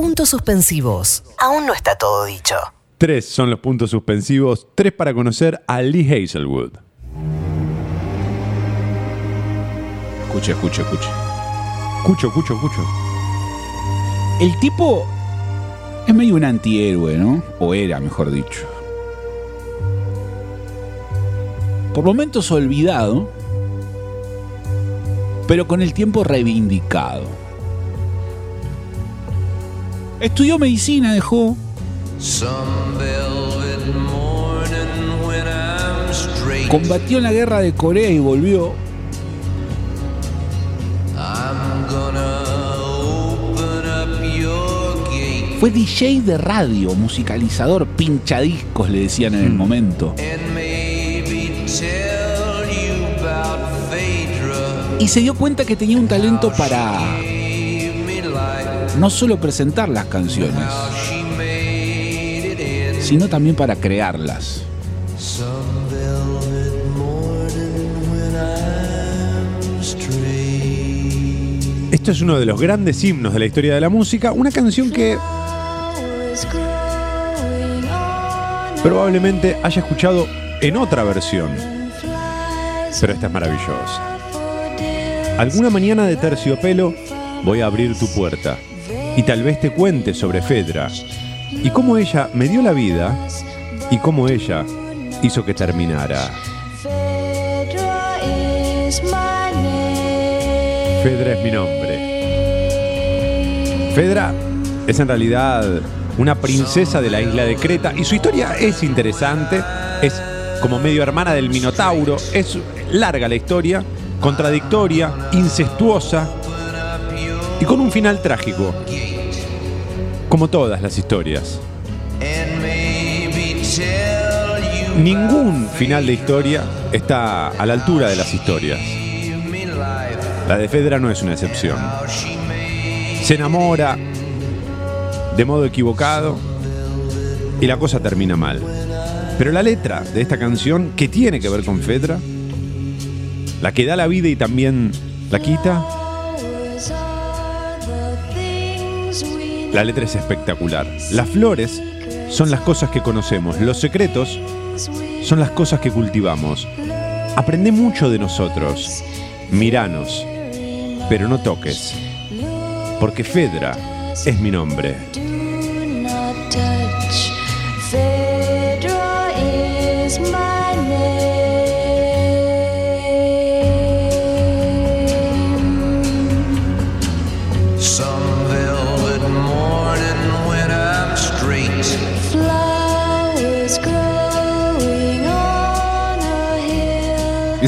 Puntos suspensivos. Aún no está todo dicho. Tres son los puntos suspensivos, tres para conocer a Lee Hazelwood. Escuche, escuche, escuche. Escucho, escucho, escucho. El tipo es medio un antihéroe, ¿no? O era, mejor dicho. Por momentos olvidado, pero con el tiempo reivindicado. Estudió medicina, dejó. Combatió en la guerra de Corea y volvió. Fue DJ de radio, musicalizador, pinchadiscos le decían en el momento. Y se dio cuenta que tenía un talento para no solo presentar las canciones, sino también para crearlas. Esto es uno de los grandes himnos de la historia de la música, una canción que probablemente haya escuchado en otra versión, pero esta es maravillosa. Alguna mañana de terciopelo voy a abrir tu puerta y tal vez te cuente sobre Fedra y cómo ella me dio la vida y cómo ella hizo que terminara. Fedra es mi nombre. Fedra es en realidad una princesa de la isla de Creta y su historia es interesante, es como medio hermana del Minotauro, es larga la historia, contradictoria, incestuosa y con un final trágico, como todas las historias. Ningún final de historia está a la altura de las historias. La de Fedra no es una excepción. Se enamora de modo equivocado y la cosa termina mal. Pero la letra de esta canción, que tiene que ver con Fedra, la que da la vida y también la quita, la letra es espectacular. Las flores son las cosas que conocemos, los secretos son las cosas que cultivamos. Aprende mucho de nosotros, miranos, pero no toques, porque Fedra es mi nombre.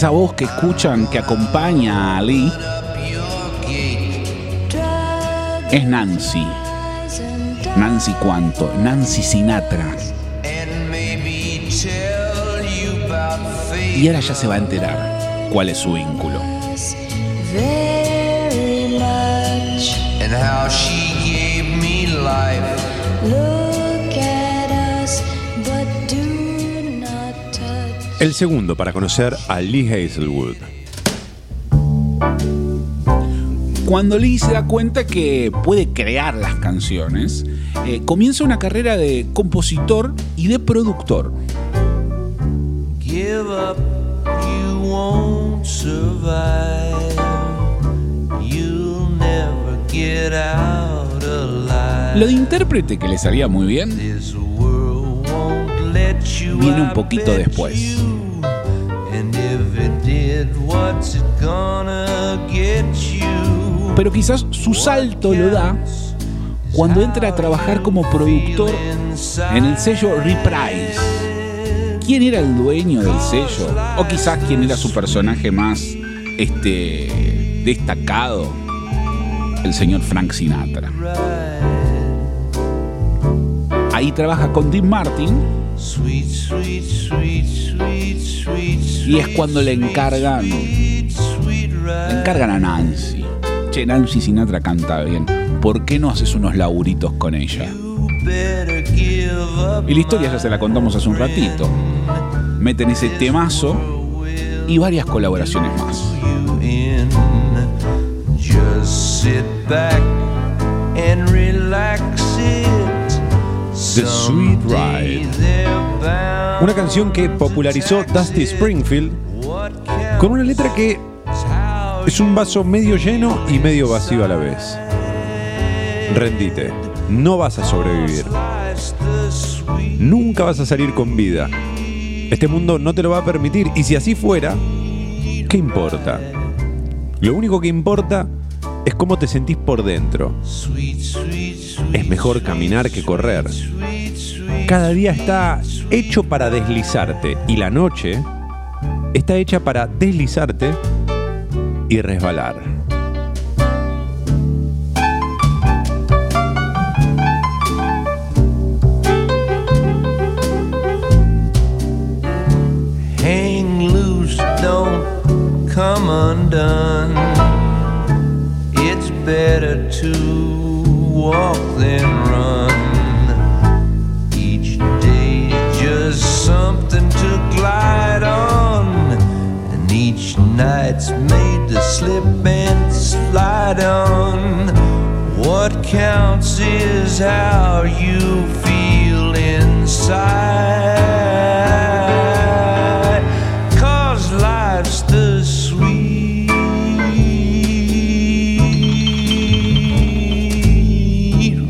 Esa voz que escuchan que acompaña a Lee es Nancy. Nancy cuánto, Nancy Sinatra. Y ahora ya se va a enterar cuál es su vínculo. El segundo para conocer a Lee Hazelwood. Cuando Lee se da cuenta que puede crear las canciones, eh, comienza una carrera de compositor y de productor. Give up, you won't survive. You'll never get out alive. Lo de intérprete que le salía muy bien viene un poquito después. Pero quizás su salto lo da cuando entra a trabajar como productor en el sello Reprise. ¿Quién era el dueño del sello? O quizás quién era su personaje más este, destacado, el señor Frank Sinatra. Ahí trabaja con Dean Martin Y es cuando le encargan, le encargan a Nancy. Che, Nancy Sinatra canta bien. ¿Por qué no haces unos laburitos con ella? Y la historia ya se la contamos hace un ratito. Meten ese temazo y varias colaboraciones más. Just sit back and relax The Sweet Ride. Una canción que popularizó Dusty Springfield con una letra que es un vaso medio lleno y medio vacío a la vez. Rendite, no vas a sobrevivir. Nunca vas a salir con vida. Este mundo no te lo va a permitir y si así fuera, ¿qué importa? Lo único que importa es cómo te sentís por dentro. Es mejor caminar que correr. Cada día está hecho para deslizarte y la noche está hecha para deslizarte y resbalar. Is how you feel inside. Cause life's the sweet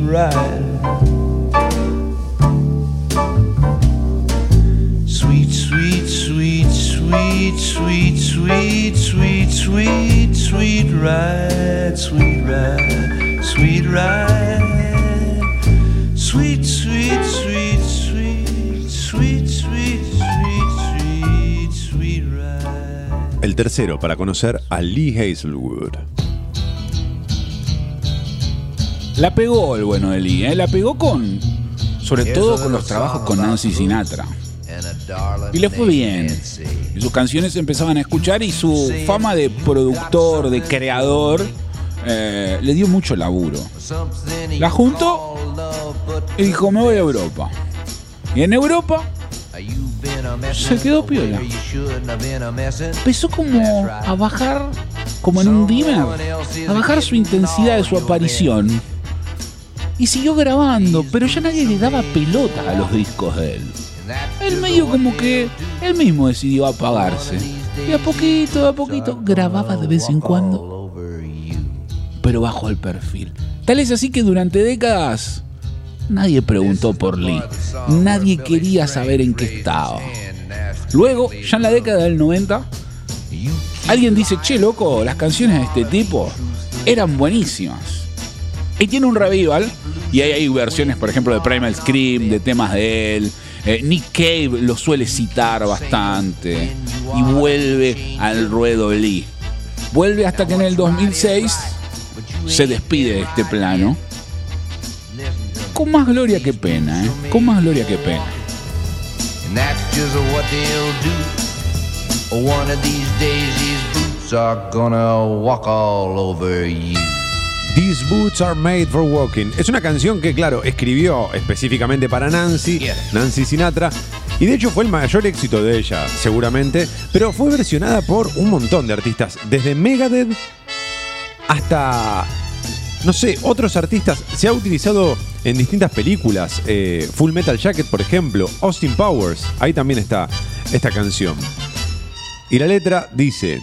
ride. Sweet, sweet, sweet, sweet, sweet, sweet, sweet, sweet, sweet ride, sweet ride, sweet ride. Tercero para conocer a Lee Hazelwood. La pegó el bueno de Lee, ¿eh? la pegó con. Sobre todo con los trabajos con Nancy Sinatra. Y le fue bien. Y sus canciones se empezaban a escuchar y su fama de productor, de creador, eh, le dio mucho laburo. La juntó y dijo, me voy a Europa. Y en Europa se quedó piola. Empezó como a bajar, como en un dimmer, a bajar su intensidad de su aparición. Y siguió grabando, pero ya nadie le daba pelota a los discos de él. Él medio como que él mismo decidió apagarse. Y a poquito, a poquito, grababa de vez en cuando, pero bajo el perfil. Tal es así que durante décadas nadie preguntó por Lee. Nadie quería saber en qué estaba. Luego, ya en la década del 90, alguien dice, che, loco, las canciones de este tipo eran buenísimas. Y tiene un revival, y ahí hay versiones, por ejemplo, de Primal Scream, de temas de él. Eh, Nick Cave lo suele citar bastante. Y vuelve al ruedo Lee. Vuelve hasta que en el 2006 se despide de este plano. Con más gloria que pena, ¿eh? Con más gloria que pena. And that's just what they'll do. One of these days, these boots are gonna walk all over you. These Boots Are Made for Walking. Es una canción que, claro, escribió específicamente para Nancy, Nancy Sinatra. Y de hecho fue el mayor éxito de ella, seguramente. Pero fue versionada por un montón de artistas. Desde Megadeth hasta, no sé, otros artistas. Se ha utilizado en distintas películas. eh, Full Metal Jacket, por ejemplo. Austin Powers. Ahí también está esta canción. Y la letra dice...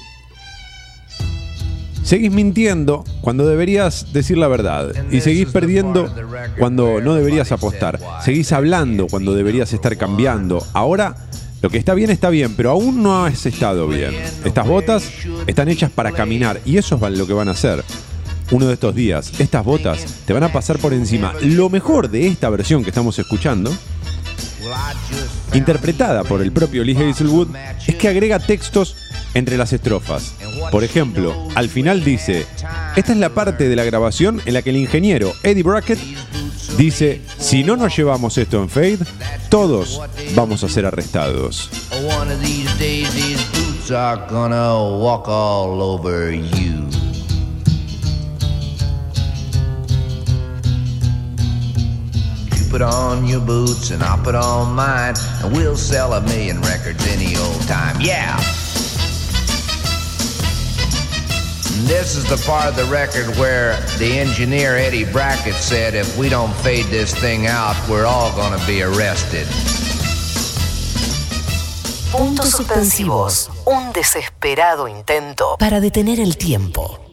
Seguís mintiendo cuando deberías decir la verdad. Y seguís perdiendo cuando no deberías apostar. Seguís hablando cuando deberías estar cambiando. Ahora, lo que está bien está bien, pero aún no has estado bien. Estas botas están hechas para caminar y eso es lo que van a hacer. Uno de estos días, estas botas te van a pasar por encima. Lo mejor de esta versión que estamos escuchando, interpretada por el propio Lee Hazelwood, es que agrega textos entre las estrofas. Por ejemplo, al final dice, esta es la parte de la grabación en la que el ingeniero Eddie Brackett dice, si no nos llevamos esto en Fade, todos vamos a ser arrestados. Walk all over. You put on your boots and I'll put on mine, and we'll sell a million records any old time. Yeah. This is the part of the record where the engineer Eddie Brackett said if we don't fade this thing out, we're all gonna be arrested. Puntos suspensivos. Un desesperado intento para detener el tiempo.